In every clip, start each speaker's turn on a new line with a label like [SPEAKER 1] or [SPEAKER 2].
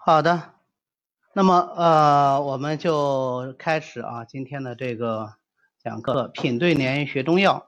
[SPEAKER 1] 好的，那么呃，我们就开始啊，今天的这个讲课，品对联学中药，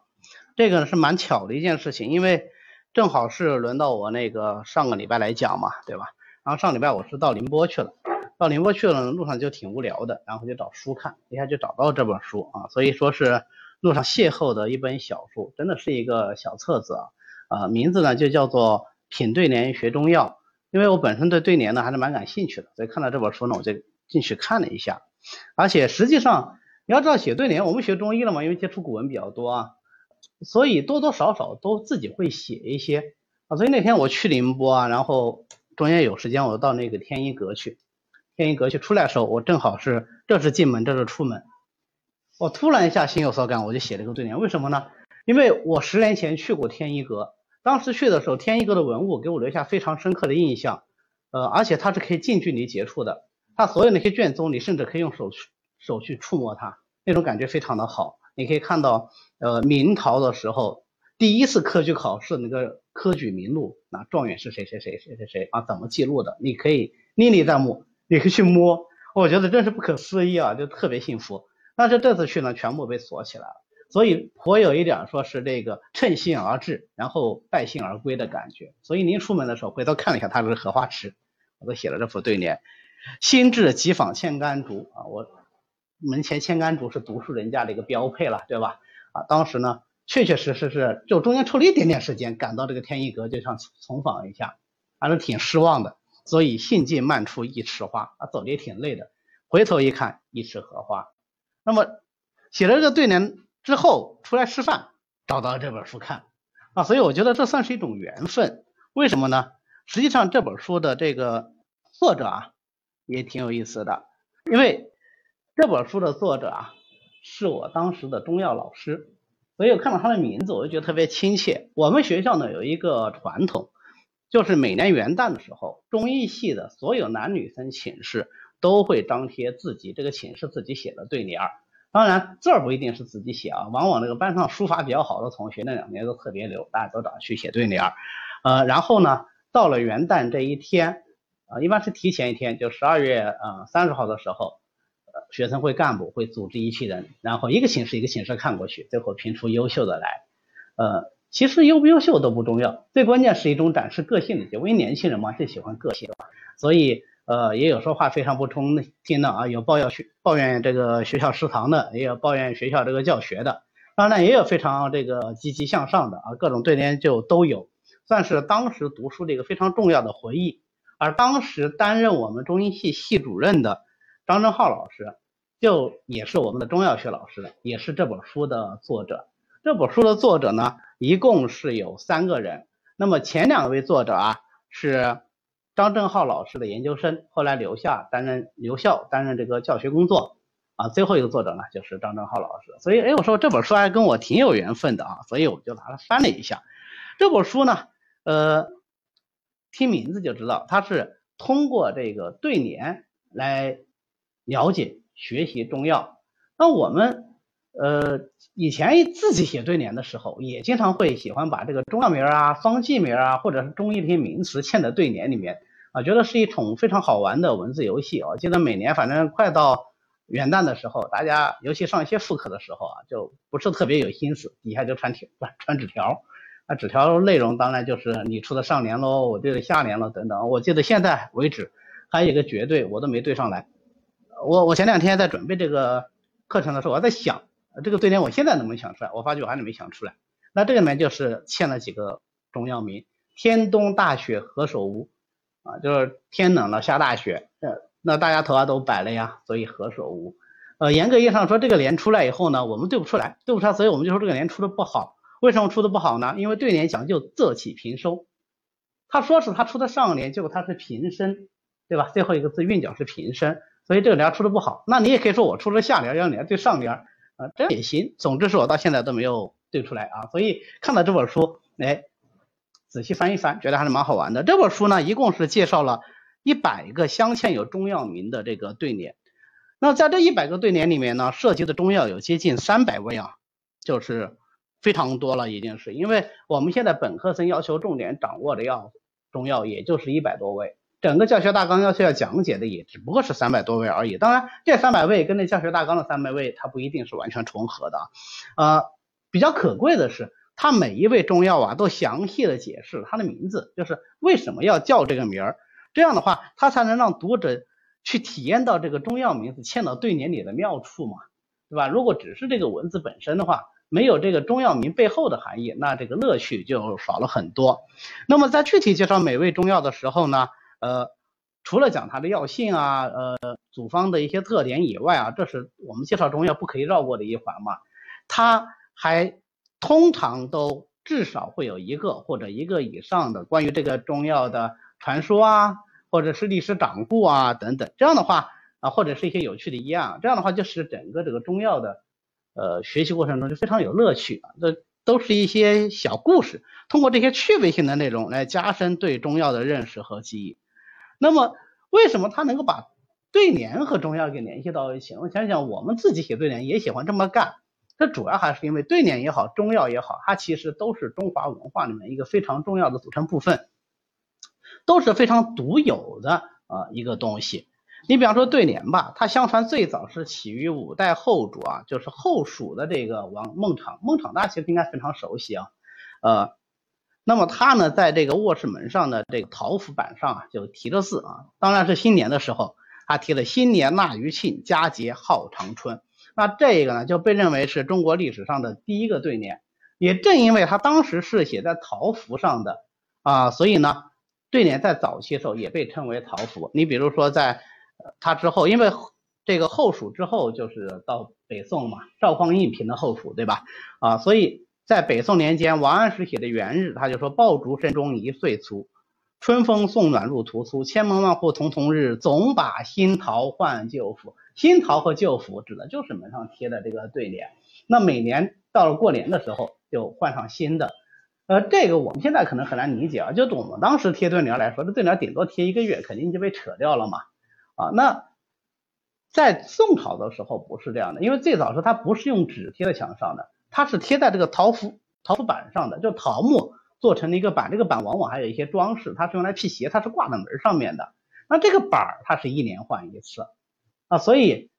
[SPEAKER 1] 这个呢是蛮巧的一件事情，因为正好是轮到我那个上个礼拜来讲嘛，对吧？然后上礼拜我是到宁波去了，到宁波去了，路上就挺无聊的，然后就找书看，一下就找到这本书啊，所以说是路上邂逅的一本小书，真的是一个小册子啊，啊，名字呢就叫做《品对联学中药》。因为我本身对对联呢还是蛮感兴趣的，所以看到这本书呢，我就进去看了一下。而且实际上你要知道写对联，我们学中医了嘛，因为接触古文比较多啊，所以多多少少都自己会写一些啊。所以那天我去宁波啊，然后中间有时间我到那个天一阁去，天一阁去出来的时候，我正好是这是进门，这是出门，我突然一下心有所感，我就写了一个对联。为什么呢？因为我十年前去过天一阁。当时去的时候，天一阁的文物给我留下非常深刻的印象，呃，而且它是可以近距离接触的，它所有那些卷宗，你甚至可以用手去手去触摸它，那种感觉非常的好。你可以看到，呃，明朝的时候第一次科举考试那个科举名录，那状元是谁谁谁谁谁谁啊，怎么记录的？你可以历历在目，你可以去摸，我觉得真是不可思议啊，就特别幸福。但是这次去呢，全部被锁起来了。所以颇有一点说是这个趁兴而至，然后败兴而归的感觉。所以您出门的时候回头看了一下，它是荷花池，我都写了这副对联：心至即访千竿竹啊，我门前千竿竹是读书人家的一个标配了，对吧？啊，当时呢确确实实是就中间抽了一点点时间赶到这个天一阁，就想重访一下，还是挺失望的。所以兴尽漫出一池花啊，走的也挺累的，回头一看一池荷花。那么写了这个对联。之后出来吃饭，找到这本书看啊，所以我觉得这算是一种缘分。为什么呢？实际上这本书的这个作者啊，也挺有意思的，因为这本书的作者啊，是我当时的中药老师，所以我看到他的名字，我就觉得特别亲切。我们学校呢有一个传统，就是每年元旦的时候，中医系的所有男女生寝室都会张贴自己这个寝室自己写的对联儿。当然，字儿不一定是自己写啊，往往那个班上书法比较好的同学，那两年都特别牛，大家都找去写对联儿。呃，然后呢，到了元旦这一天，啊，一般是提前一天，就十二月呃三十号的时候，呃，学生会干部会组织一批人，然后一个寝室一个寝室看过去，最后评出优秀的来。呃，其实优不优秀都不重要，最关键是一种展示个性的节，因为年轻人嘛，最喜欢个性，所以。呃，也有说话非常不中听的啊，有抱怨学抱怨这个学校食堂的，也有抱怨学校这个教学的，当然也有非常这个积极向上的啊，各种对联就都有，算是当时读书的一个非常重要的回忆。而当时担任我们中医系系主任的张正浩老师，就也是我们的中药学老师，也是这本书的作者。这本书的作者呢，一共是有三个人，那么前两位作者啊是。张正浩老师的研究生后来留下担任留校担任这个教学工作啊，最后一个作者呢就是张正浩老师，所以哎我说这本书还跟我挺有缘分的啊，所以我就拿它翻了一下。这本书呢，呃，听名字就知道它是通过这个对联来了解学习中药。那我们呃以前自己写对联的时候，也经常会喜欢把这个中药名啊、方剂名啊，或者是中医的一些名词嵌在对联里面。啊，觉得是一种非常好玩的文字游戏啊！记得每年反正快到元旦的时候，大家尤其上一些副课的时候啊，就不是特别有心思，底下就传纸传 传纸条。那纸条内容当然就是你出的上联喽，我对的下联喽等等。我记得现在为止还有一个绝对我都没对上来。我我前两天在准备这个课程的时候，我在想这个对联我现在能不能想出来？我发觉我还是没想出来。那这里面就是嵌了几个中药名：天冬大雪何首乌。就是天冷了下大雪，呃，那大家头发都白了呀，所以何首乌。呃，严格意义上说，这个联出来以后呢，我们对不出来，对不出来，所以我们就说这个联出的不好。为什么出的不好呢？因为对联讲究仄起平收，他说是他出的上联，结果他是平声，对吧？最后一个字韵脚是平声，所以这个联出的不好。那你也可以说我出了下联，让你来对上联，啊，这样也行。总之是我到现在都没有对出来啊，所以看到这本书，哎。仔细翻一翻，觉得还是蛮好玩的。这本书呢，一共是介绍了一百个镶嵌有中药名的这个对联。那在这一百个对联里面呢，涉及的中药有接近三百味啊，就是非常多了，已经是。因为我们现在本科生要求重点掌握的药中药，也就是一百多味。整个教学大纲要求要讲解的也只不过是三百多位而已。当然，这三百位跟那教学大纲的三百位，它不一定是完全重合的。呃，比较可贵的是，它每一味中药啊都详细的解释它的名字，就是为什么要叫这个名儿。这样的话，它才能让读者去体验到这个中药名字嵌到对联里的妙处嘛，对吧？如果只是这个文字本身的话，没有这个中药名背后的含义，那这个乐趣就少了很多。那么在具体介绍每味中药的时候呢，呃，除了讲它的药性啊，呃，组方的一些特点以外啊，这是我们介绍中药不可以绕过的一环嘛。它还通常都至少会有一个或者一个以上的关于这个中药的传说啊，或者是历史掌故啊等等。这样的话啊，或者是一些有趣的医案，这样的话就是整个这个中药的。呃，学习过程中就非常有乐趣啊，这都是一些小故事，通过这些趣味性的内容来加深对中药的认识和记忆。那么，为什么他能够把对联和中药给联系到一起？我想想，我们自己写对联也喜欢这么干，这主要还是因为对联也好，中药也好，它其实都是中华文化里面一个非常重要的组成部分，都是非常独有的啊一个东西。你比方说对联吧，它相传最早是起于五代后主啊，就是后蜀的这个王孟昶。孟昶大家其实应该非常熟悉啊，呃，那么他呢在这个卧室门上的这个桃符板上啊就题了字啊，当然是新年的时候，他题了新年纳余庆，佳节号长春。那这个呢就被认为是中国历史上的第一个对联，也正因为他当时是写在桃符上的啊，所以呢对联在早期的时候也被称为桃符。你比如说在他之后，因为这个后蜀之后就是到北宋嘛，赵匡胤平的后蜀，对吧？啊，所以在北宋年间，王安石写的《元日》，他就说：“爆竹声中一岁除，春风送暖入屠苏，千门万户曈曈日，总把新桃换旧符。”新桃和旧符指的就是门上贴的这个对联。那每年到了过年的时候，就换上新的。呃，这个我们现在可能很难理解啊，就我们当时贴对联来说，这对联顶多贴一个月，肯定就被扯掉了嘛。啊，那在宋朝的时候不是这样的，因为最早时它不是用纸贴在墙上的，它是贴在这个桃符桃符板上的，就桃木做成的一个板，这个板往往还有一些装饰，它是用来辟邪，它是挂在门上面的。那这个板儿它是一年换一次啊，所以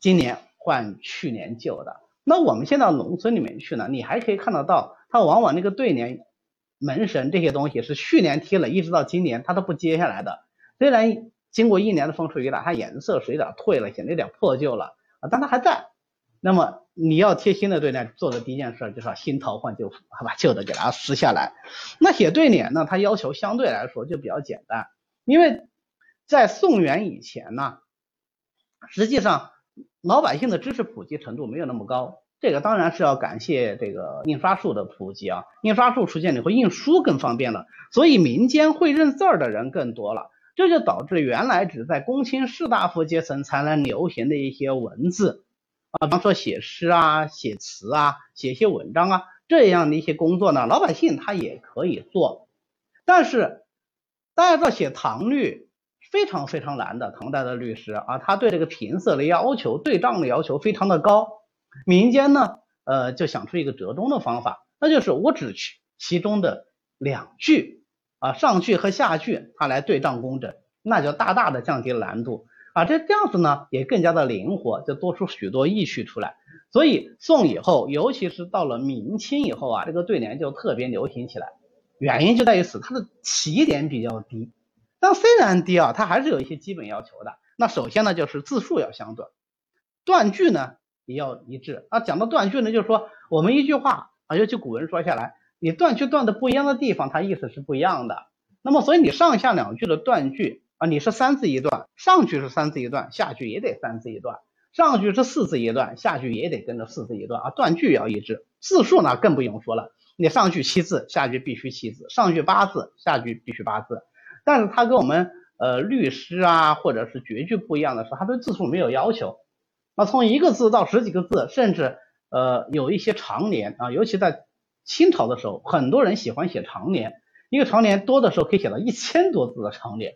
[SPEAKER 1] 今年换去年旧的。那我们现在农村里面去呢，你还可以看得到，它往往那个对联、门神这些东西是去年贴了，一直到今年它都不揭下来的，虽然。经过一年的风吹雨打，它颜色是有点褪了，显得有点破旧了啊，但它还在。那么你要贴新的对联，做的第一件事就是新桃换旧符，把旧的给它撕下来。那写对联呢，它要求相对来说就比较简单，因为在宋元以前呢，实际上老百姓的知识普及程度没有那么高。这个当然是要感谢这个印刷术的普及啊，印刷术出现以后，印书更方便了，所以民间会认字儿的人更多了。这就导致原来只在公卿士大夫阶层才能流行的一些文字啊，比方说写诗啊、写词啊、写些文章啊这样的一些工作呢，老百姓他也可以做。但是大家知道写唐律非常非常难的，唐代的律师啊，他对这个平色的要求、对仗的要求非常的高。民间呢，呃，就想出一个折中的方法，那就是我只取其中的两句。啊，上句和下句它来对仗工整，那就大大的降低了难度啊。这这样子呢，也更加的灵活，就多出许多意趣出来。所以宋以后，尤其是到了明清以后啊，这个对联就特别流行起来。原因就在于此，它的起点比较低，但虽然低啊，它还是有一些基本要求的。那首先呢，就是字数要相短，断句呢也要一致啊。讲到断句呢，就是说我们一句话啊，尤其古文说下来。你断句断的不一样的地方，它意思是不一样的。那么，所以你上下两句的断句啊，你是三字一段，上句是三字一段，下句也得三字一段；上句是四字一段，下句也得跟着四字一段啊。断句要一致，字数呢更不用说了，你上句七字，下句必须七字；上句八字，下句必须八字。但是它跟我们呃律师啊或者是绝句不一样的是，它对字数没有要求。那从一个字到十几个字，甚至呃有一些长联啊，尤其在清朝的时候，很多人喜欢写长联，一个长联多的时候可以写到一千多字的长联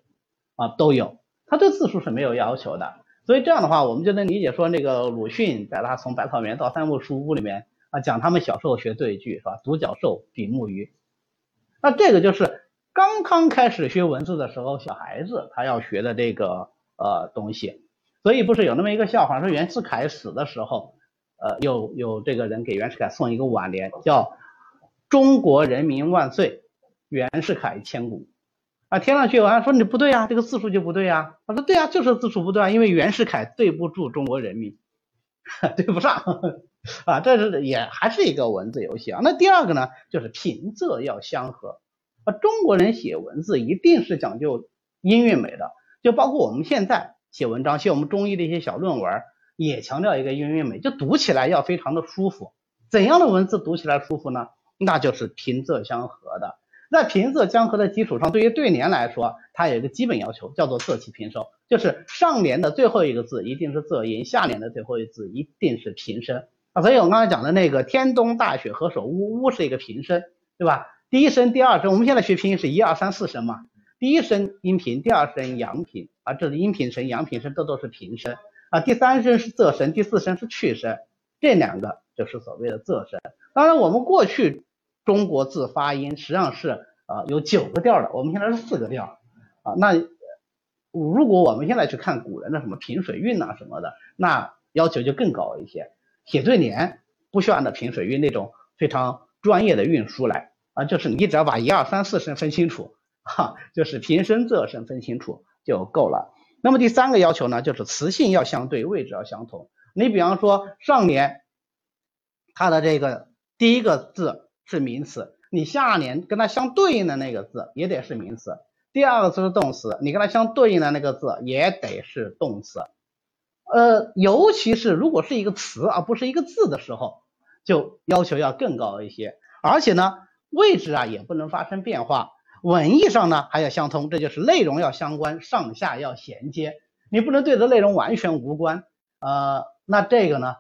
[SPEAKER 1] 啊都有，他对字数是没有要求的，所以这样的话，我们就能理解说那个鲁迅在他从百草园到三味书屋里面啊讲他们小时候学对句是吧？独角兽比目鱼，那这个就是刚刚开始学文字的时候，小孩子他要学的这个呃东西，所以不是有那么一个笑话，说袁世凯死的时候，呃，有有这个人给袁世凯送一个挽联，叫“中国人民万岁，袁世凯千古”。啊，听上去好像说你不对啊，这个字数就不对啊。他说对啊，就是字数不对啊，因为袁世凯对不住中国人民，对不上啊，这是也还是一个文字游戏啊。那第二个呢，就是平仄要相合啊。中国人写文字一定是讲究音韵美的，就包括我们现在写文章，写我们中医的一些小论文，也强调一个音韵美，就读起来要非常的舒服。怎样的文字读起来舒服呢？那就是平仄相合的。在平仄相合的基础上，对于对联来说，它有一个基本要求，叫做仄起平收，就是上联的最后一个字一定是仄音，下联的最后一个字一定是平声啊。所以我刚才讲的那个“天东大雪，何首乌”，乌是一个平声，对吧？第一声、第二声，我们现在学拼音是一二三四声嘛，第一声阴平，第二声阳平啊，这是阴平声、阳平声，这都是平声啊。第三声是仄声，第四声是去声，这两个就是所谓的仄声。当然，我们过去。中国字发音实际上是啊有九个调的，我们现在是四个调啊。那如果我们现在去看古人的什么平水韵呐什么的，那要求就更高一些。写对联不需要按照平水韵那种非常专业的韵书来啊，就是你只要把一二三四声分清楚哈，就是平声仄声分清楚就够了。那么第三个要求呢，就是词性要相对，位置要相同。你比方说上联它的这个第一个字。是名词，你下联跟它相对应的那个字也得是名词。第二个字是动词，你跟它相对应的那个字也得是动词。呃，尤其是如果是一个词而不是一个字的时候，就要求要更高一些。而且呢，位置啊也不能发生变化，文意上呢还要相通，这就是内容要相关，上下要衔接。你不能对着内容完全无关，呃，那这个呢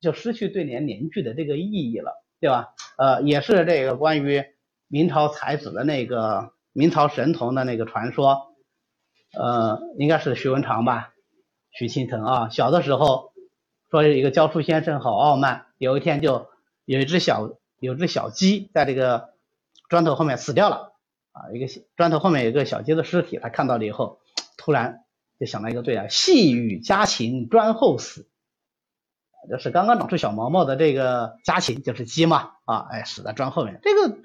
[SPEAKER 1] 就失去对联联句的这个意义了。对吧？呃，也是这个关于明朝才子的那个明朝神童的那个传说，呃，应该是徐文长吧？徐庆腾啊，小的时候说一个教书先生好傲慢，有一天就有一只小有只小鸡在这个砖头后面死掉了啊，一个砖头后面有个小鸡的尸体，他看到了以后，突然就想到一个对啊，细雨家禽砖后死。就是刚刚长出小毛毛的这个家禽，就是鸡嘛，啊，哎，死在砖后面。这个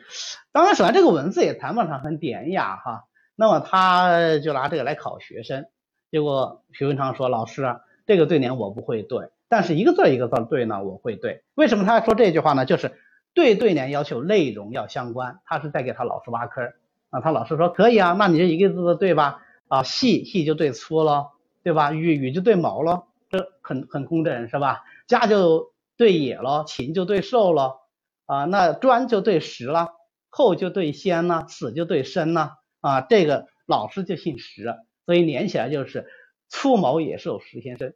[SPEAKER 1] 当然，首先这个文字也谈不上很典雅哈。那么他就拿这个来考学生，结果徐文昌说：“老师，啊，这个对联我不会对，但是一个字一个字对呢，我会对。为什么他说这句话呢？就是对对联要求内容要相关，他是在给他老师挖坑啊。他老师说可以啊，那你这一个字的对吧？啊，细细就对粗了，对吧？雨雨就对毛了，这很很工整是吧？”家就对野了，禽就对兽了啊，那砖就对石了，后就对先呢，死就对生呢啊，这个老师就姓石，所以连起来就是粗毛野兽石先生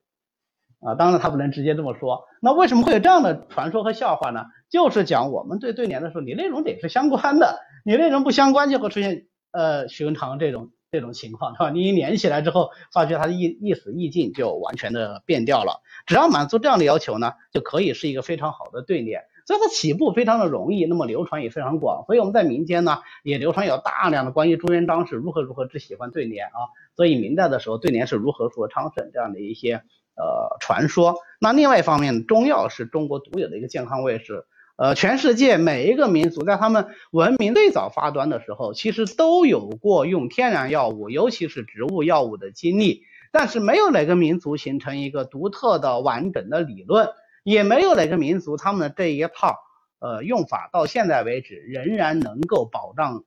[SPEAKER 1] 啊。当然他不能直接这么说，那为什么会有这样的传说和笑话呢？就是讲我们对对联的时候，你内容得是相关的，你内容不相关就会出现呃徐文长这种。这种情况，是吧？你一连起来之后，发觉它的意意思意境就完全的变掉了。只要满足这样的要求呢，就可以是一个非常好的对联。所以它起步非常的容易，那么流传也非常广。所以我们在民间呢，也流传有大量的关于朱元璋是如何如何之喜欢对联啊。所以明代的时候，对联是如何说昌盛这样的一些呃传说。那另外一方面，中药是中国独有的一个健康卫士。呃，全世界每一个民族在他们文明最早发端的时候，其实都有过用天然药物，尤其是植物药物的经历。但是没有哪个民族形成一个独特的完整的理论，也没有哪个民族他们的这一套呃用法到现在为止仍然能够保障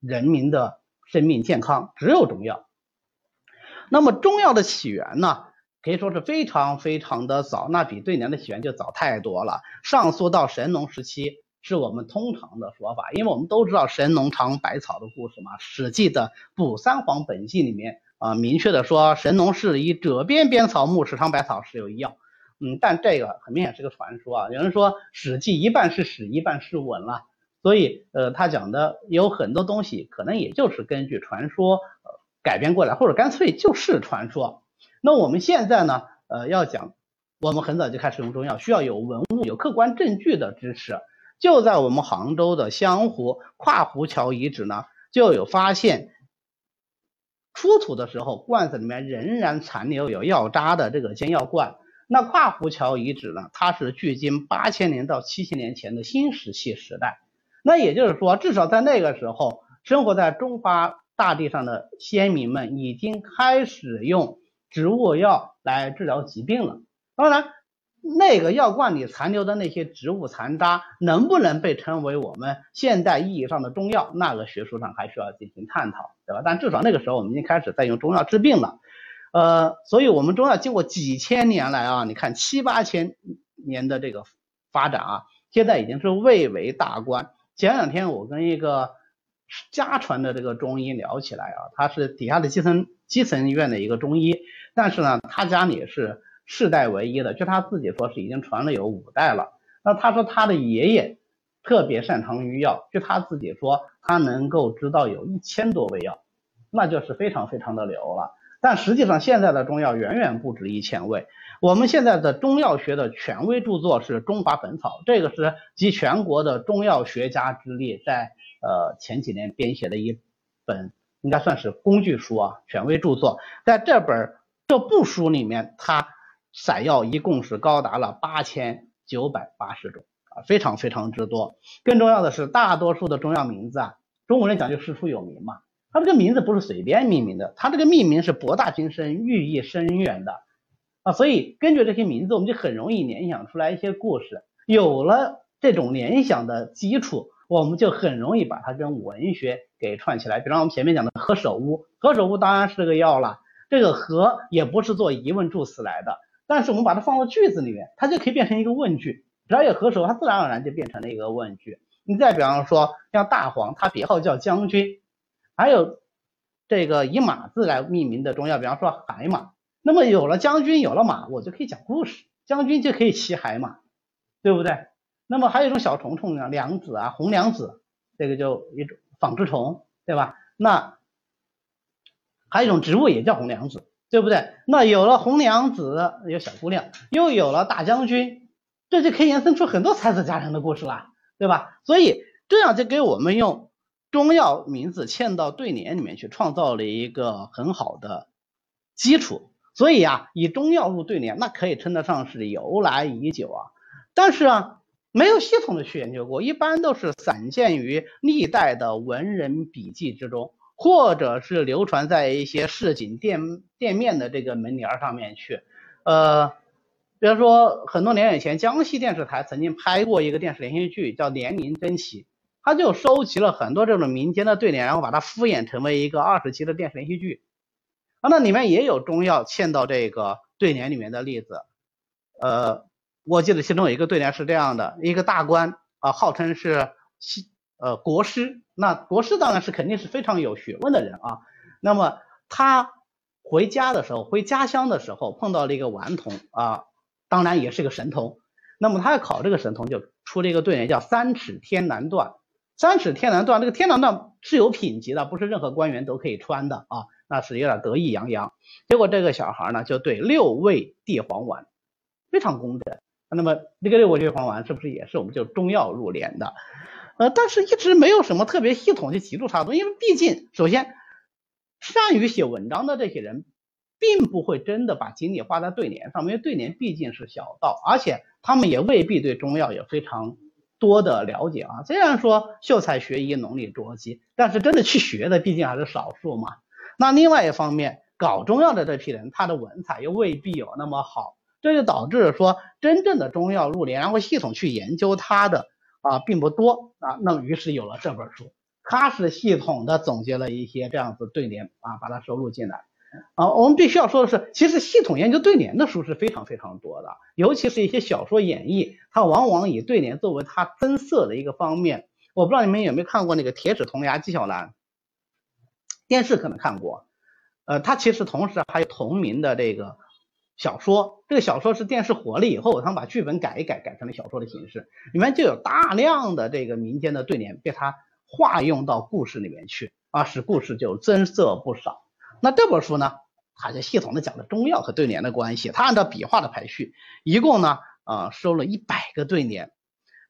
[SPEAKER 1] 人民的生命健康。只有中药。那么中药的起源呢？可以说是非常非常的早，那比对联的起源就早太多了。上溯到神农时期是我们通常的说法，因为我们都知道神农尝百草的故事嘛，《史记》的《补三皇本纪》里面啊，明确的说神农氏以折边边草木，时尝百草，时有医药。嗯，但这个很明显是个传说啊。有人说《史记》一半是史，一半是文了，所以呃，他讲的有很多东西可能也就是根据传说呃改编过来，或者干脆就是传说。那我们现在呢？呃，要讲，我们很早就开始用中药，需要有文物、有客观证据的支持。就在我们杭州的湘湖跨湖桥遗址呢，就有发现，出土的时候罐子里面仍然残留有药渣的这个煎药罐。那跨湖桥遗址呢，它是距今八千年到七千年前的新石器时代。那也就是说，至少在那个时候，生活在中华大地上的先民们已经开始用植物药来治疗疾病了。当然。那个药罐里残留的那些植物残渣能不能被称为我们现代意义上的中药？那个学术上还需要进行探讨，对吧？但至少那个时候我们已经开始在用中药治病了，呃，所以我们中药经过几千年来啊，你看七八千年的这个发展啊，现在已经是蔚为大观。前两天我跟一个家传的这个中医聊起来啊，他是底下的基层基层医院的一个中医，但是呢，他家里是。世代唯一的，据他自己说是已经传了有五代了。那他说他的爷爷特别擅长于药，据他自己说，他能够知道有一千多味药，那就是非常非常的牛了。但实际上现在的中药远远不止一千味。我们现在的中药学的权威著作是《中华本草》，这个是集全国的中药学家之力在呃前几年编写的一本，应该算是工具书啊，权威著作。在这本这部书里面，它。散药一共是高达了八千九百八十种啊，非常非常之多。更重要的是，大多数的中药名字啊，中国人讲究师出有名嘛，它这个名字不是随便命名的，它这个命名是博大精深、寓意深远的啊。所以根据这些名字，我们就很容易联想出来一些故事。有了这种联想的基础，我们就很容易把它跟文学给串起来。比方我们前面讲的何首乌，何首乌当然是个药了，这个何也不是做疑问助词来的。但是我们把它放到句子里面，它就可以变成一个问句。只要有合手，它自然而然就变成了一个问句。你再比方说，像大黄，它别号叫将军，还有这个以马字来命名的中药，比方说海马。那么有了将军，有了马，我就可以讲故事，将军就可以骑海马，对不对？那么还有一种小虫虫呢，梁子啊，红梁子，这个就一种纺织虫，对吧？那还有一种植物也叫红娘子。对不对？那有了红娘子，有小姑娘，又有了大将军，这就可以延伸出很多才子佳人的故事了，对吧？所以这样就给我们用中药名字嵌到对联里面去，创造了一个很好的基础。所以啊，以中药入对联，那可以称得上是由来已久啊。但是啊，没有系统的去研究过，一般都是散见于历代的文人笔记之中。或者是流传在一些市井店店面的这个门帘上面去，呃，比如说很多年以前，江西电视台曾经拍过一个电视连续剧，叫《年龄珍奇》，他就收集了很多这种民间的对联，然后把它敷衍成为一个二十集的电视连续剧。啊，那里面也有中药嵌到这个对联里面的例子，呃，我记得其中有一个对联是这样的：一个大官啊，号称是西。呃，国师，那国师当然是肯定是非常有学问的人啊。那么他回家的时候，回家乡的时候碰到了一个顽童啊，当然也是个神童。那么他要考这个神童，就出了一个对联，叫“三尺天蓝缎”。三尺天蓝缎，这个天蓝缎是有品级的，不是任何官员都可以穿的啊。那是有点得意洋洋。结果这个小孩呢，就对六味地黄丸非常公正。那么这个六味地黄丸是不是也是我们就中药入联的？呃，但是一直没有什么特别系统去记住它的东西，因为毕竟，首先，善于写文章的这些人，并不会真的把精力花在对联上，因为对联毕竟是小道，而且他们也未必对中药有非常多的了解啊。虽然说秀才学医，能力捉鸡，但是真的去学的毕竟还是少数嘛。那另外一方面，搞中药的这批人，他的文采又未必有那么好，这就导致说，真正的中药入联，然后系统去研究它的。啊，并不多啊，那么于是有了这本书，它是系统的总结了一些这样子对联啊，把它收录进来啊。我们必须要说的是，其实系统研究对联的书是非常非常多的，尤其是一些小说演绎，它往往以对联作为它增色的一个方面。我不知道你们有没有看过那个《铁齿铜牙纪晓岚》，电视可能看过，呃，它其实同时还有同名的这个。小说这个小说是电视火了以后，他们把剧本改一改，改成了小说的形式，里面就有大量的这个民间的对联被他化用到故事里面去啊，使故事就增色不少。那这本书呢，它就系统的讲了中药和对联的关系，它按照笔画的排序，一共呢啊收了一百个对联，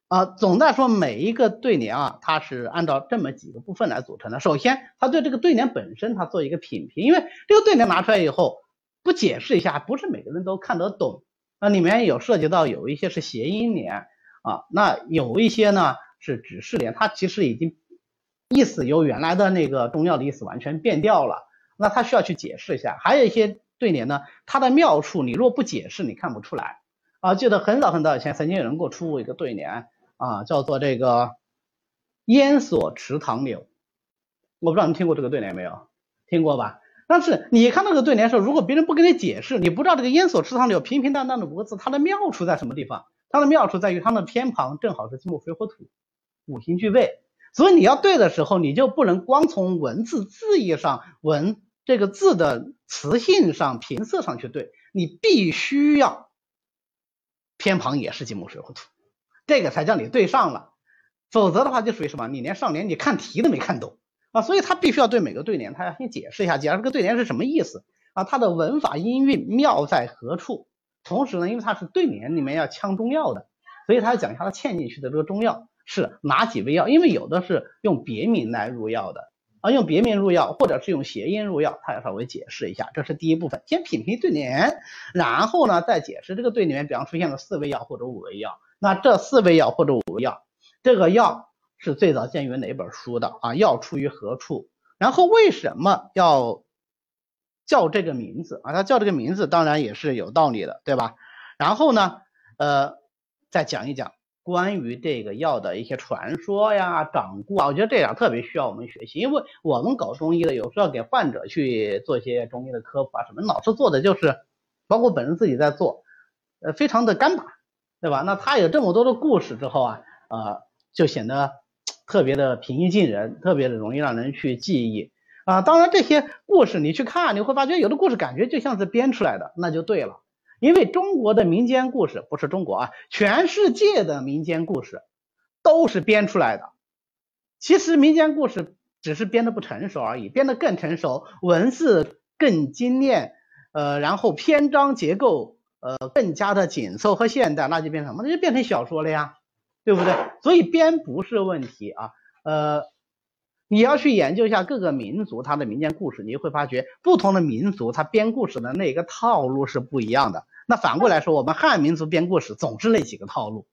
[SPEAKER 1] 啊，总的来说，每一个对联啊，它是按照这么几个部分来组成的。首先，它对这个对联本身，它做一个品评，因为这个对联拿出来以后，不解释一下，不是每个人都看得懂。那里面有涉及到有一些是谐音联啊，那有一些呢是指示联，它其实已经意思由原来的那个中药的意思完全变掉了。那它需要去解释一下。还有一些对联呢，它的妙处你若不解释，你看不出来啊。记得很早很早以前，曾经有人给我出过一个对联。啊，叫做这个烟锁池塘柳，我不知道你听过这个对联没有？听过吧？但是你看那个对联的时候，如果别人不跟你解释，你不知道这个烟锁池塘柳平平淡淡的五个字，它的妙处在什么地方？它的妙处在于它的偏旁正好是金木水火土五行俱备，所以你要对的时候，你就不能光从文字字义上、文这个字的词性上、平仄上去对，你必须要偏旁也是金木水火土。这个才叫你对上了，否则的话就属于什么？你连上联你看题都没看懂啊！所以他必须要对每个对联，他要先解释一下，解释这个对联是什么意思啊？它的文法音韵妙在何处？同时呢，因为它是对联里面要呛中药的，所以他要讲一下他嵌进去的这个中药是哪几味药，因为有的是用别名来入药的啊，用别名入药或者是用谐音入药，他要稍微解释一下。这是第一部分，先品评对联，然后呢再解释这个对里面，比方出现了四味药或者五味药。那这四味药或者五味药，这个药是最早见于哪本书的啊？药出于何处？然后为什么要叫这个名字啊？它叫这个名字当然也是有道理的，对吧？然后呢，呃，再讲一讲关于这个药的一些传说呀、掌故啊。我觉得这样特别需要我们学习，因为我们搞中医的有时候要给患者去做一些中医的科普啊什么，老是做的就是，包括本人自己在做，呃，非常的干巴。对吧？那他有这么多的故事之后啊，呃，就显得特别的平易近人，特别的容易让人去记忆啊。当然，这些故事你去看，你会发觉有的故事感觉就像是编出来的，那就对了。因为中国的民间故事不是中国啊，全世界的民间故事都是编出来的。其实民间故事只是编的不成熟而已，编的更成熟，文字更精炼，呃，然后篇章结构。呃，更加的紧凑和现代，那就变成什么？那就变成小说了呀，对不对？所以编不是问题啊。呃，你要去研究一下各个民族它的民间故事，你会发觉不同的民族它编故事的那个套路是不一样的。那反过来说，我们汉民族编故事总是那几个套路，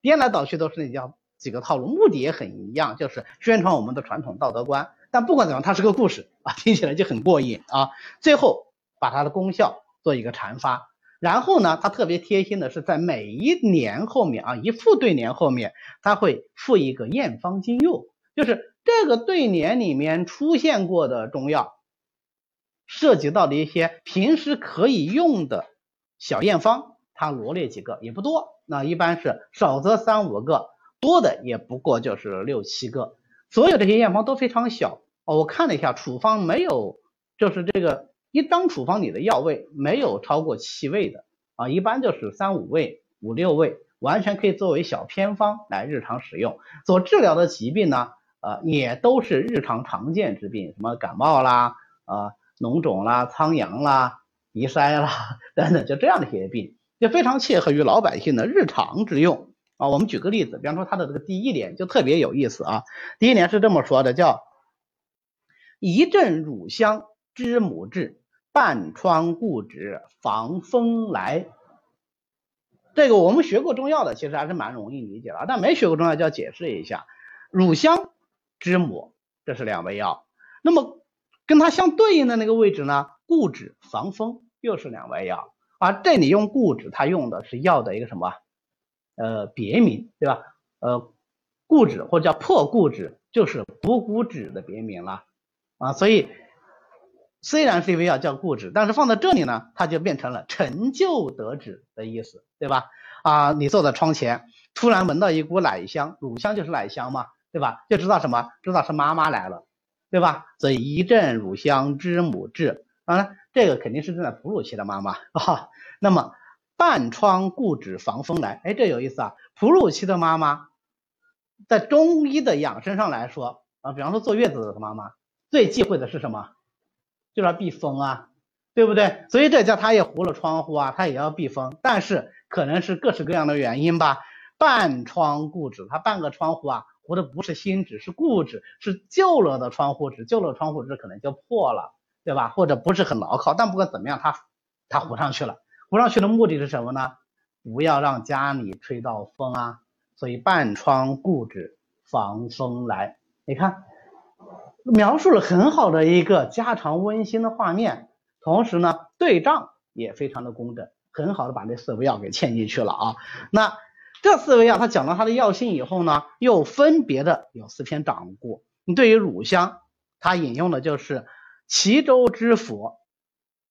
[SPEAKER 1] 编来倒去都是那叫几个套路，目的也很一样，就是宣传我们的传统道德观。但不管怎样，它是个故事啊，听起来就很过瘾啊。最后把它的功效做一个阐发。然后呢，他特别贴心的是，在每一年后面啊，一副对联后面，他会附一个验方金用，就是这个对联里面出现过的中药，涉及到的一些平时可以用的小验方，他罗列几个，也不多，那一般是少则三五个，多的也不过就是六七个。所有这些验方都非常小哦，我看了一下，处方没有，就是这个。一张处方里的药味没有超过七味的啊，一般就是三五味、五六味，完全可以作为小偏方来日常使用。所治疗的疾病呢，呃，也都是日常常见之病，什么感冒啦、啊脓肿啦、苍阳啦、鼻塞啦等等，就这样的一些病，就非常切合于老百姓的日常之用啊。我们举个例子，比方说它的这个第一联就特别有意思啊，第一联是这么说的，叫一阵乳香知母治。半疮固脂防风来，这个我们学过中药的，其实还是蛮容易理解的。但没学过中药就要解释一下，乳香、知母，这是两味药。那么跟它相对应的那个位置呢，固脂防风又是两味药。而这里用固脂，它用的是药的一个什么？呃，别名，对吧？呃，固脂或者叫破固脂，就是补骨脂的别名了啊，所以。虽然是一味药叫固脂，但是放在这里呢，它就变成了成就得脂的意思，对吧？啊，你坐在窗前，突然闻到一股奶香，乳香就是奶香嘛，对吧？就知道什么？知道是妈妈来了，对吧？所以一阵乳香知母至，当然这个肯定是正在哺乳期的妈妈啊。那么半窗固脂防风来，哎，这有意思啊。哺乳期的妈妈，在中医的养生上来说啊，比方说坐月子的妈妈，最忌讳的是什么？就要避风啊，对不对？所以这家他也糊了窗户啊，他也要避风，但是可能是各式各样的原因吧，半窗固纸，它半个窗户啊糊的不是新纸，是固纸，是旧了的窗户纸，旧了窗户纸可能就破了，对吧？或者不是很牢靠，但不管怎么样，它它糊上去了，糊上去的目的是什么呢？不要让家里吹到风啊，所以半窗固纸防风来。你看，描述了很好的一个家常温馨的画面，同时呢，对仗也非常的工整，很好的把这四味药给嵌进去了啊。那这四味药，他讲到它的药性以后呢，又分别的有四篇掌故。对于乳香，他引用的就是齐州知府，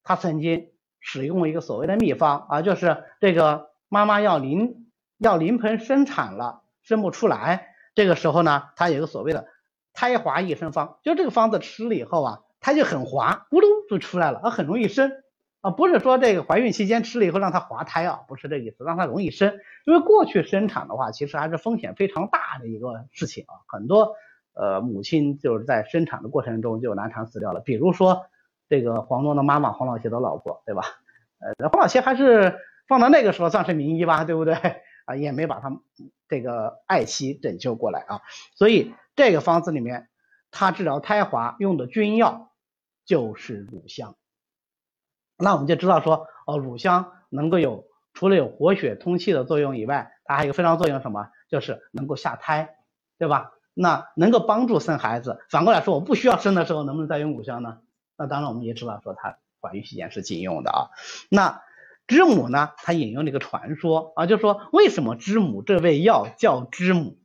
[SPEAKER 1] 他曾经使用一个所谓的秘方啊，就是这个妈妈要临要临盆生产了，生不出来，这个时候呢，他有个所谓的。胎滑益生方，就这个方子吃了以后啊，它就很滑，咕噜就出来了，啊，很容易生啊，不是说这个怀孕期间吃了以后让它滑胎啊，不是这意思，让它容易生。因为过去生产的话，其实还是风险非常大的一个事情啊，很多呃母亲就是在生产的过程中就难产死掉了。比如说这个黄忠的妈妈黄老邪的老婆，对吧？呃，黄老邪还是放到那个时候算是名医吧，对不对？啊，也没把他这个爱妻拯救过来啊，所以。这个方子里面，它治疗胎滑用的君药就是乳香。那我们就知道说，哦，乳香能够有除了有活血通气的作用以外，它还有非常作用什么？就是能够下胎，对吧？那能够帮助生孩子。反过来说，我不需要生的时候，能不能再用乳香呢？那当然，我们也知道说它怀孕期间是禁用的啊。那知母呢？它引用了一个传说啊，就说为什么知母这味药叫知母？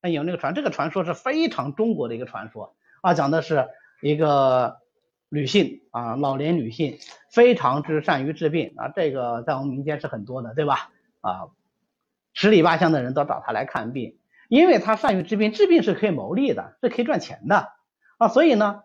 [SPEAKER 1] 那有那个传，这个传说是非常中国的一个传说啊，讲的是一个女性啊，老年女性非常之善于治病啊，这个在我们民间是很多的，对吧？啊，十里八乡的人都找她来看病，因为她善于治病，治病是可以牟利的，是可以赚钱的啊，所以呢，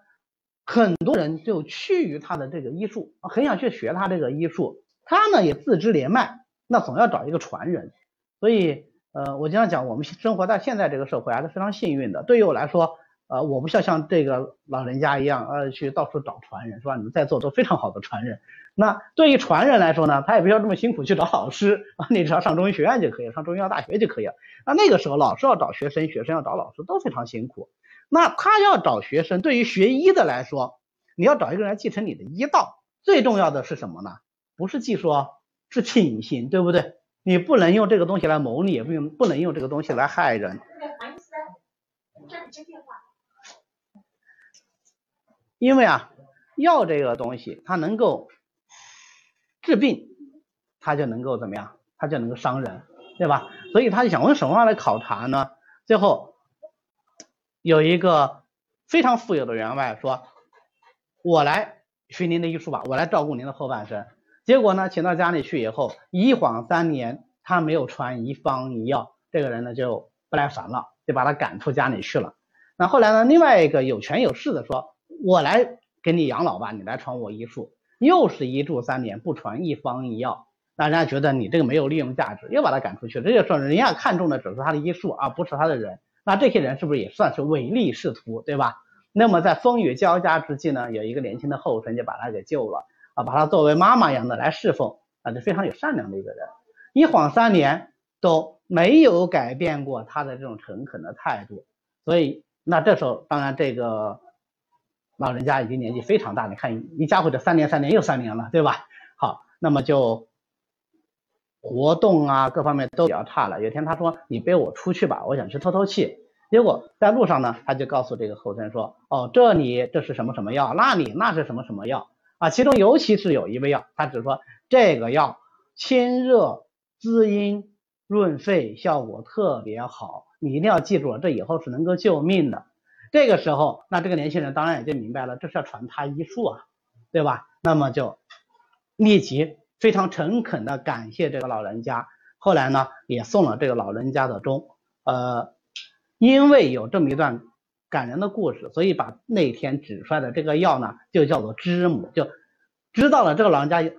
[SPEAKER 1] 很多人就趋于她的这个医术，很想去学她这个医术，她呢也自知连脉，那总要找一个传人，所以。呃，我经常讲，我们生活在现在这个社会还是非常幸运的。对于我来说，呃，我不需要像这个老人家一样，呃，去到处找传人，是吧？你们在座都非常好的传人。那对于传人来说呢，他也不需要这么辛苦去找老师啊，你只要上中医学院就可以，上中医药大学就可以了。那那个时候，老师要找学生，学生要找老师，都非常辛苦。那他要找学生，对于学医的来说，你要找一个人继承你的医道，最重要的是什么呢？不是技术，是品行，对不对？你不能用这个东西来谋利，也不用不能用这个东西来害人。因为啊，药这个东西它能够治病，它就能够怎么样？它就能够伤人，对吧？所以他就想用什么来考察呢？最后有一个非常富有的员外说：“我来学您的医术吧，我来照顾您的后半生。”结果呢，请到家里去以后，一晃三年，他没有传一方一药，这个人呢就不耐烦了，就把他赶出家里去了。那后来呢，另外一个有权有势的说：“我来给你养老吧，你来传我医术。”又是一住三年，不传一方一药，那人家觉得你这个没有利用价值，又把他赶出去。这就说人家看中的只是他的医术，而不是他的人。那这些人是不是也算是唯利是图，对吧？那么在风雨交加之际呢，有一个年轻的后生就把他给救了。啊，把他作为妈妈一样的来侍奉，啊，是非常有善良的一个人。一晃三年都没有改变过他的这种诚恳的态度，所以那这时候当然这个老人家已经年纪非常大，你看一家伙这三年三年又三年了，对吧？好，那么就活动啊各方面都比较差了。有天他说你背我出去吧，我想去透透气。结果在路上呢，他就告诉这个后生说，哦，这里这是什么什么药，那里那是什么什么药。啊，其中尤其是有一味药，他只说这个药清热滋阴润肺，效果特别好，你一定要记住了，这以后是能够救命的。这个时候，那这个年轻人当然也就明白了，这是要传他医术啊，对吧？那么就立即非常诚恳的感谢这个老人家，后来呢也送了这个老人家的钟。呃，因为有这么一段。感人的故事，所以把那天指出来的这个药呢，就叫做知母，就知道了这个老人家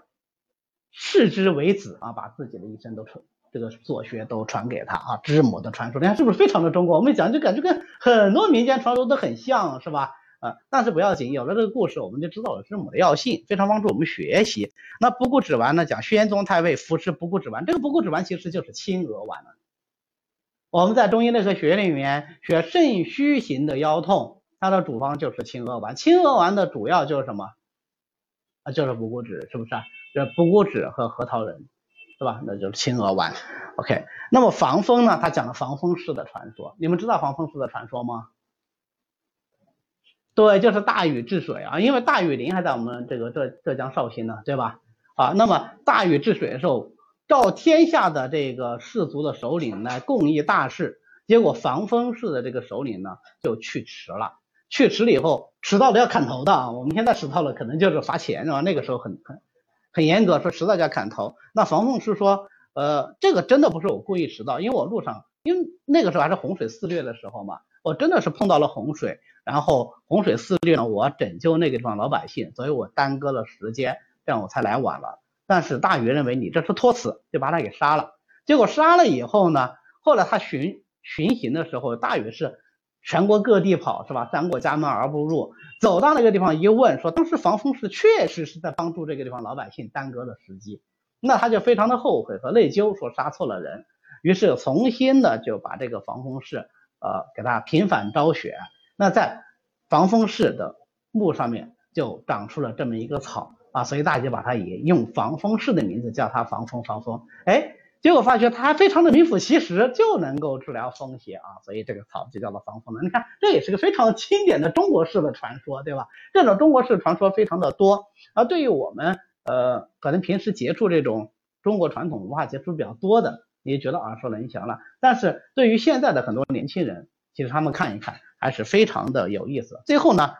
[SPEAKER 1] 视之为子啊，把自己的一生都传这个所学都传给他啊，知母的传说，你看是不是非常的中国？我们讲就感觉跟很多民间传说都很像是吧？啊，但是不要紧，有了这个故事，我们就知道了知母的药性，非常帮助我们学习。那不固止丸呢，讲宣宗太尉服食不固止丸，这个不固止丸其实就是青娥丸了。我们在中医内科学里面学肾虚型的腰痛，它的主方就是清鹅丸。清鹅丸的主要就是什么？啊，就是补骨脂，是不是啊？就是补骨脂和核桃仁，是吧？那就是清鹅丸。OK，那么防风呢？他讲了防风氏的传说，你们知道防风氏的传说吗？对，就是大禹治水啊，因为大禹陵还在我们这个浙浙江绍兴呢，对吧？啊，那么大禹治水的时候，召天下的这个士族的首领来共议大事，结果防风氏的这个首领呢就去迟了，去迟了以后，迟到了要砍头的啊，我们现在迟到了可能就是罚钱是吧？那个时候很很很严格，说迟到就要砍头。那防风氏说，呃，这个真的不是我故意迟到，因为我路上，因为那个时候还是洪水肆虐的时候嘛，我真的是碰到了洪水。然后洪水肆虐呢，我拯救那个地方老百姓，所以我耽搁了时间，这样我才来晚了。但是大禹认为你这是托辞，就把他给杀了。结果杀了以后呢，后来他巡巡行的时候，大禹是全国各地跑，是吧？三过家门而不入。走到那个地方一问，说当时防风氏确实是在帮助这个地方老百姓耽搁了时机，那他就非常的后悔和内疚，说杀错了人，于是重新的就把这个防风氏呃给他平反昭雪。那在防风氏的墓上面就长出了这么一个草啊，所以大家把它也用防风氏的名字叫它防风防风。哎，结果发觉它非常的名副其实，就能够治疗风邪啊，所以这个草就叫做防风的。你看，这也是个非常经典的中国式的传说，对吧？这种中国式传说非常的多。而对于我们呃，可能平时接触这种中国传统文化接触比较多的，也觉得耳熟能详了。但是对于现在的很多年轻人，其实他们看一看。还是非常的有意思。最后呢，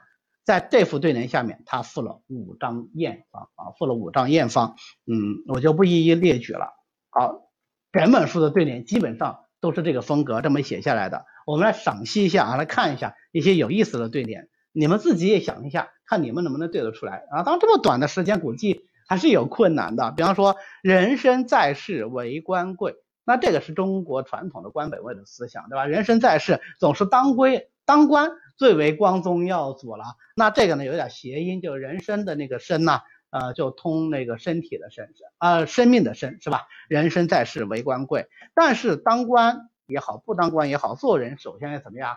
[SPEAKER 1] 在这副对联下面，他附了五张验方啊，附了五张验方。嗯，我就不一一列举了。好，整本书的对联基本上都是这个风格这么写下来的。我们来赏析一下啊，来看一下一些有意思的对联。你们自己也想一下，看你们能不能对得出来啊？当这么短的时间，估计还是有困难的。比方说，人生在世为官贵，那这个是中国传统的官本位的思想，对吧？人生在世总是当归。当官最为光宗耀祖了，那这个呢有点谐音，就是人生的那个生呢，呃，就通那个身体的身，啊，生命的生是吧？人生在世为官贵，但是当官也好，不当官也好，做人首先要怎么样？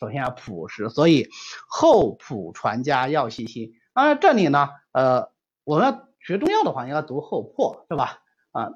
[SPEAKER 1] 首先要朴实，所以厚朴传家要细心。当然这里呢，呃，我们要学中药的话，应该读厚朴是吧？啊，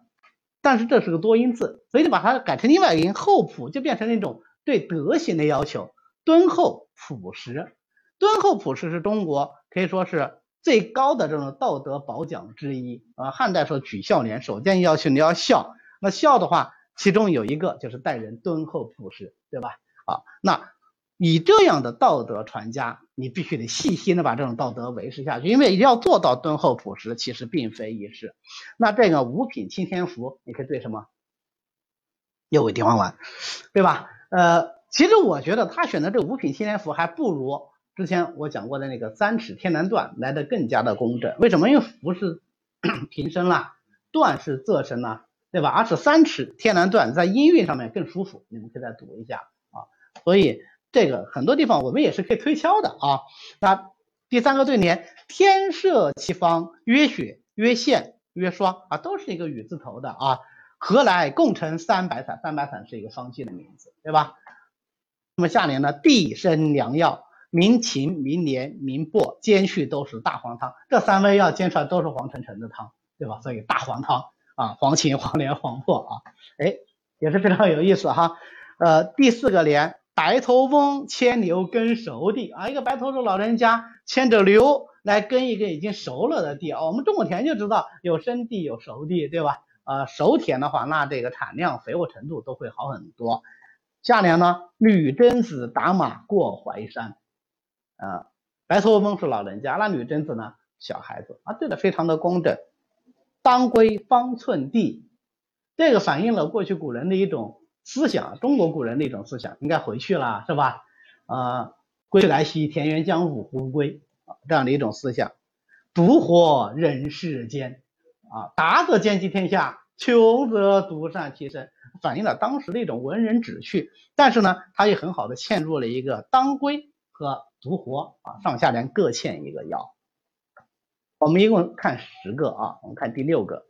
[SPEAKER 1] 但是这是个多音字，所以你把它改成另外一个音，厚朴就变成那种对德行的要求。敦厚朴实，敦厚朴实是中国可以说是最高的这种道德褒奖之一啊。汉代说举孝廉，首先要求你要孝。那孝的话，其中有一个就是待人敦厚朴实，对吧？啊，那以这样的道德传家，你必须得细心的把这种道德维持下去，因为要做到敦厚朴实，其实并非易事。那这个五品青天符，你可以对什么？六味地黄丸，对吧？呃。其实我觉得他选的这五品青莲符还不如之前我讲过的那个三尺天南段来的更加的工整。为什么？因为符是 平声啦，段是仄声了，对吧？而且三尺天南段在音韵上面更舒服，你们可以再读一下啊。所以这个很多地方我们也是可以推敲的啊。那第三个对联，天设其方，曰雪，曰线，曰霜啊，都是一个雨字头的啊。何来共成三百伞？三百伞是一个方剂的名字，对吧？那么下联呢？地生良药，明芩、明莲、明薄，兼续都是大黄汤。这三味药煎出来都是黄澄澄的汤，对吧？所以大黄汤啊，黄芩、黄连、黄柏啊，哎，也是非常有意思哈。呃，第四个联，白头翁牵牛耕熟地啊，一个白头的老人家牵着牛来耕一个已经熟了的地啊。我们种过田就知道有生地有熟地，对吧？呃，熟田的话，那这个产量、肥沃程度都会好很多。下联呢，女贞子打马过淮山，啊，白头翁是老人家，那女贞子呢，小孩子啊，对的非常的工整。当归方寸地，这个反映了过去古人的一种思想，中国古人的一种思想，应该回去了是吧？啊，归来兮，田园将五湖归，这样的一种思想。独活人世间，啊，达则兼济天下，穷则独善其身。反映了当时的一种文人旨趣，但是呢，它也很好的嵌入了一个当归和独活啊，上下联各嵌一个药。我们一共看十个啊，我们看第六个，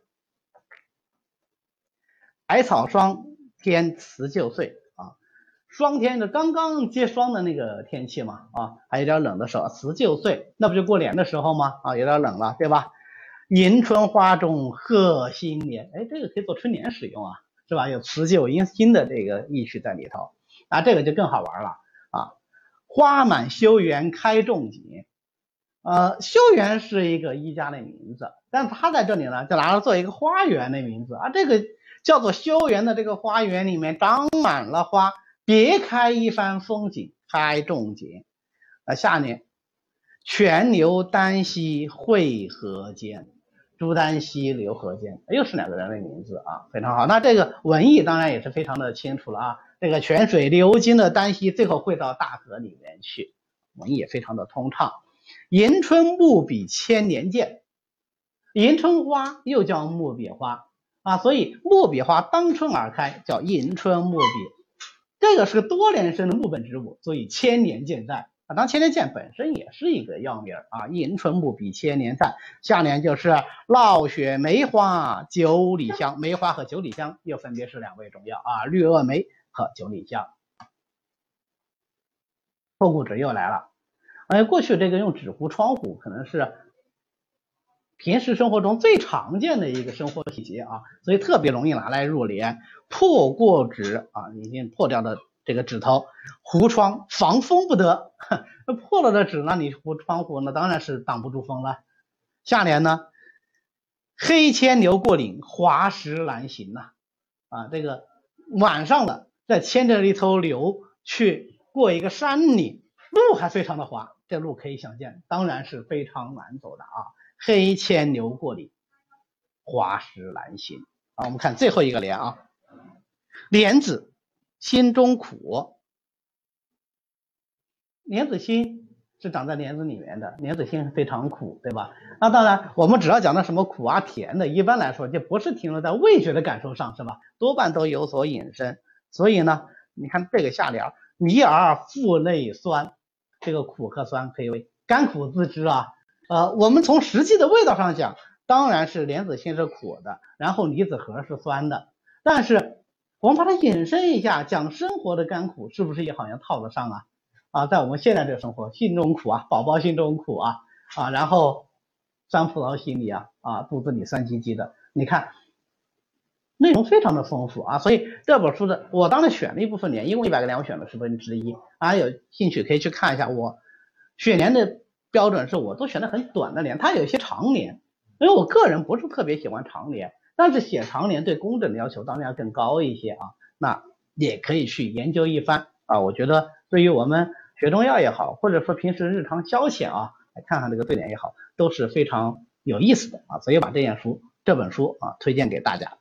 [SPEAKER 1] 百草霜天辞旧岁啊，霜天的刚刚接霜的那个天气嘛，啊，还有点冷的时候，辞旧岁，那不就过年的时候吗？啊，有点冷了，对吧？迎春花中贺新年，哎，这个可以做春联使用啊，是吧？有辞旧迎新的这个意趣在里头，啊，这个就更好玩了啊。花满修园开种锦，呃，修园是一个一家的名字，但他在这里呢，就拿来做一个花园的名字啊，这个叫做修园的这个花园里面长满了花。别开一番风景，开种锦。啊，下面泉流丹溪汇合间，朱丹溪流河间，又是两个人的名字啊，非常好。那这个文意当然也是非常的清楚了啊。这个泉水流经的丹溪，最后汇到大河里面去，文意也非常的通畅。迎春木比千年见，迎春花又叫木比花啊，所以木比花当春而开，叫迎春木比。这个是个多年生的木本植物，所以千年见在啊。当千年健本身也是一个药名啊。迎春木比千年在，下联就是落雪梅花九里香，梅花和九里香又分别是两味中药啊，绿萼梅和九里香。后故纸又来了，哎，过去这个用纸糊窗户可能是。平时生活中最常见的一个生活细节啊，所以特别容易拿来入联。破过纸啊，已经破掉的这个纸头，糊窗防风不得。那破了的纸，那你糊窗户，那当然是挡不住风了。下联呢，黑牵牛过岭，滑石难行呐。啊，这个晚上了，再牵着一头牛去过一个山岭，路还非常的滑，这路可以想见，当然是非常难走的啊。黑牵牛过岭，滑石难行。啊，我们看最后一个联啊，莲子心中苦，莲子心是长在莲子里面的，莲子心是非常苦，对吧？那当然，我们只要讲到什么苦啊、甜的，一般来说就不是停留在味觉的感受上，是吧？多半都有所引申。所以呢，你看这个下联，迷而腹内酸，这个苦和酸可以为甘苦自知啊。呃，我们从实际的味道上讲，当然是莲子心是苦的，然后离子核是酸的。但是我们把它引申一下，讲生活的甘苦，是不是也好像套得上啊？啊，在我们现在这个生活，心中苦啊，宝宝心中苦啊，啊，然后酸葡萄心里啊，啊，肚子里酸唧唧的。你看，内容非常的丰富啊，所以这本书的我当时选了一部分联，一共一百个联，我选了十分之一。大家有兴趣可以去看一下我选联的。标准是我都选的很短的联，它有一些长联，因为我个人不是特别喜欢长联，但是写长联对工整的要求当然要更高一些啊，那也可以去研究一番啊，我觉得对于我们学中药也好，或者说平时日常消遣啊，来看看这个对联也好，都是非常有意思的啊，所以把这件书这本书啊推荐给大家。